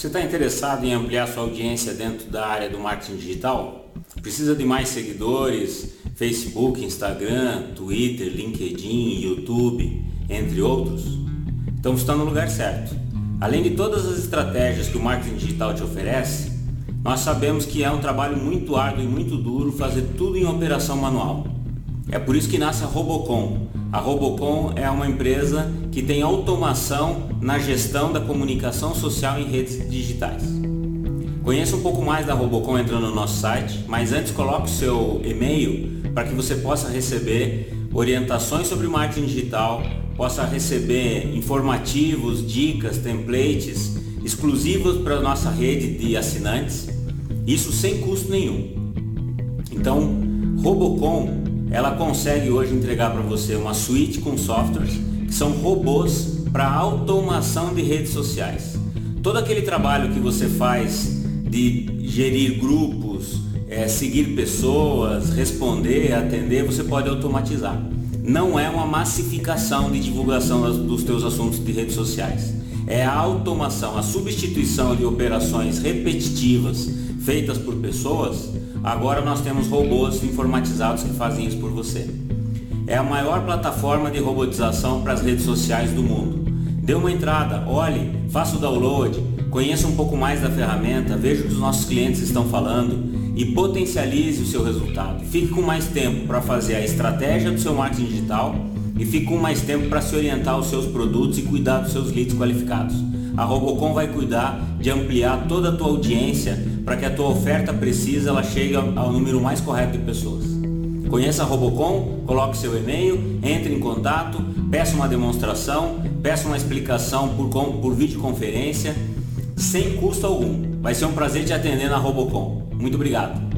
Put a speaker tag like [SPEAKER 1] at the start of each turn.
[SPEAKER 1] Você está interessado em ampliar sua audiência dentro da área do marketing digital? Precisa de mais seguidores? Facebook, Instagram, Twitter, LinkedIn, YouTube, entre outros? Então está no lugar certo. Além de todas as estratégias que o marketing digital te oferece, nós sabemos que é um trabalho muito árduo e muito duro fazer tudo em operação manual. É por isso que nasce a Robocom. A Robocom é uma empresa que tem automação na gestão da comunicação social em redes digitais. Conheça um pouco mais da Robocom entrando no nosso site, mas antes coloque o seu e-mail para que você possa receber orientações sobre marketing digital, possa receber informativos, dicas, templates exclusivos para a nossa rede de assinantes, isso sem custo nenhum. Então, Robocom ela consegue hoje entregar para você uma suite com softwares que são robôs para automação de redes sociais. Todo aquele trabalho que você faz de gerir grupos, é, seguir pessoas, responder, atender, você pode automatizar. Não é uma massificação de divulgação dos teus assuntos de redes sociais. É a automação, a substituição de operações repetitivas feitas por pessoas Agora nós temos robôs informatizados que fazem isso por você. É a maior plataforma de robotização para as redes sociais do mundo. Dê uma entrada, olhe, faça o download, conheça um pouco mais da ferramenta, veja o que os nossos clientes estão falando e potencialize o seu resultado. Fique com mais tempo para fazer a estratégia do seu marketing digital e fique com mais tempo para se orientar os seus produtos e cuidar dos seus leads qualificados. A Robocom vai cuidar de ampliar toda a tua audiência para que a tua oferta precisa ela chegue ao número mais correto de pessoas. Conheça a Robocom, coloque seu e-mail, entre em contato, peça uma demonstração, peça uma explicação por, por videoconferência, sem custo algum. Vai ser um prazer te atender na Robocom. Muito obrigado.